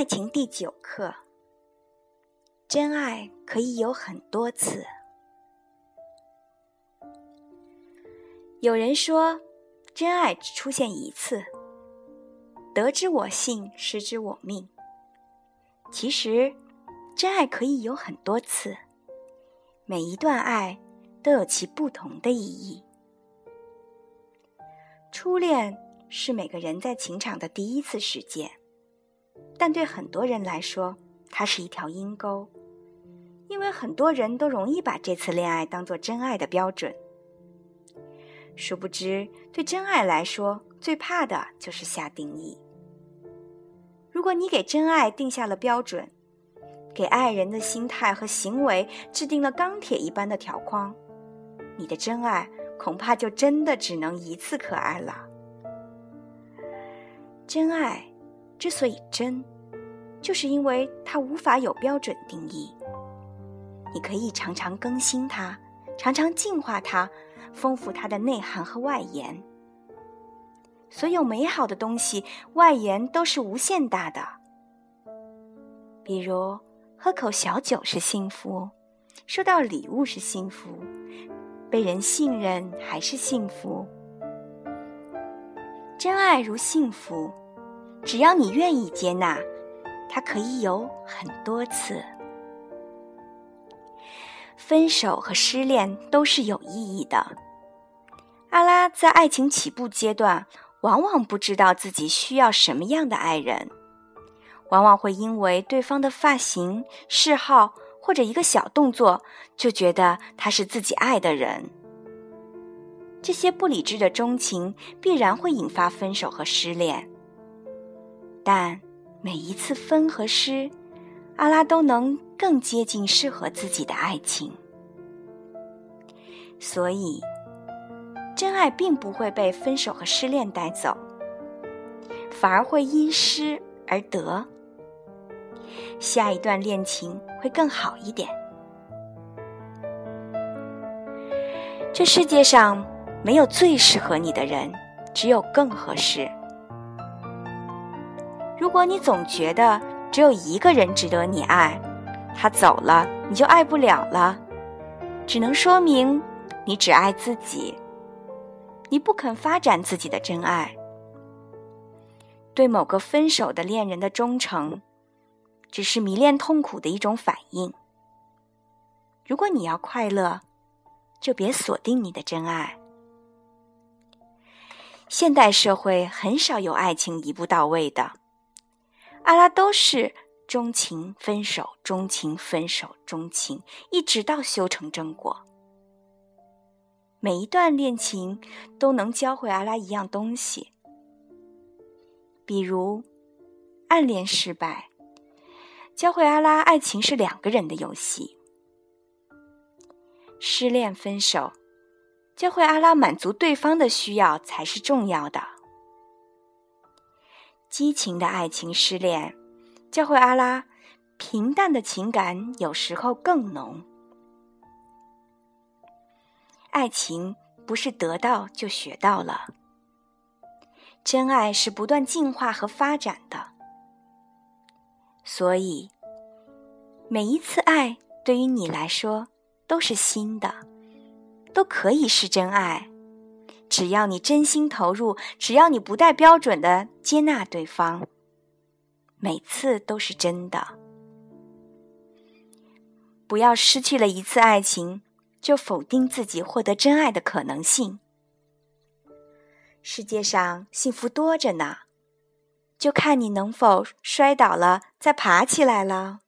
爱情第九课：真爱可以有很多次。有人说，真爱只出现一次，得之我幸，失之我命。其实，真爱可以有很多次，每一段爱都有其不同的意义。初恋是每个人在情场的第一次实践，但对很多人来说，它是一条阴沟，因为很多人都容易把这次恋爱当做真爱的标准。殊不知，对真爱来说，最怕的就是下定义。如果你给真爱定下了标准，给爱人的心态和行为制定了钢铁一般的条框，你的真爱恐怕就真的只能一次可爱了。真爱之所以真，就是因为它无法有标准定义。你可以常常更新它，常常净化它。丰富它的内涵和外延。所有美好的东西外延都是无限大的。比如，喝口小酒是幸福，收到礼物是幸福，被人信任还是幸福。真爱如幸福，只要你愿意接纳，它可以有很多次。分手和失恋都是有意义的。阿拉在爱情起步阶段，往往不知道自己需要什么样的爱人，往往会因为对方的发型、嗜好或者一个小动作，就觉得他是自己爱的人。这些不理智的钟情必然会引发分手和失恋，但每一次分和失。阿拉都能更接近适合自己的爱情，所以真爱并不会被分手和失恋带走，反而会因失而得，下一段恋情会更好一点。这世界上没有最适合你的人，只有更合适。如果你总觉得，只有一个人值得你爱，他走了你就爱不了了，只能说明你只爱自己，你不肯发展自己的真爱。对某个分手的恋人的忠诚，只是迷恋痛苦的一种反应。如果你要快乐，就别锁定你的真爱。现代社会很少有爱情一步到位的。阿拉都是钟情分手，钟情分手，钟情，一直到修成正果。每一段恋情都能教会阿拉一样东西，比如暗恋失败，教会阿拉爱情是两个人的游戏；失恋分手，教会阿拉满足对方的需要才是重要的。激情的爱情失恋，教会阿拉，平淡的情感有时候更浓。爱情不是得到就学到了，真爱是不断进化和发展的。所以，每一次爱对于你来说都是新的，都可以是真爱。只要你真心投入，只要你不带标准的接纳对方，每次都是真的。不要失去了一次爱情，就否定自己获得真爱的可能性。世界上幸福多着呢，就看你能否摔倒了再爬起来了。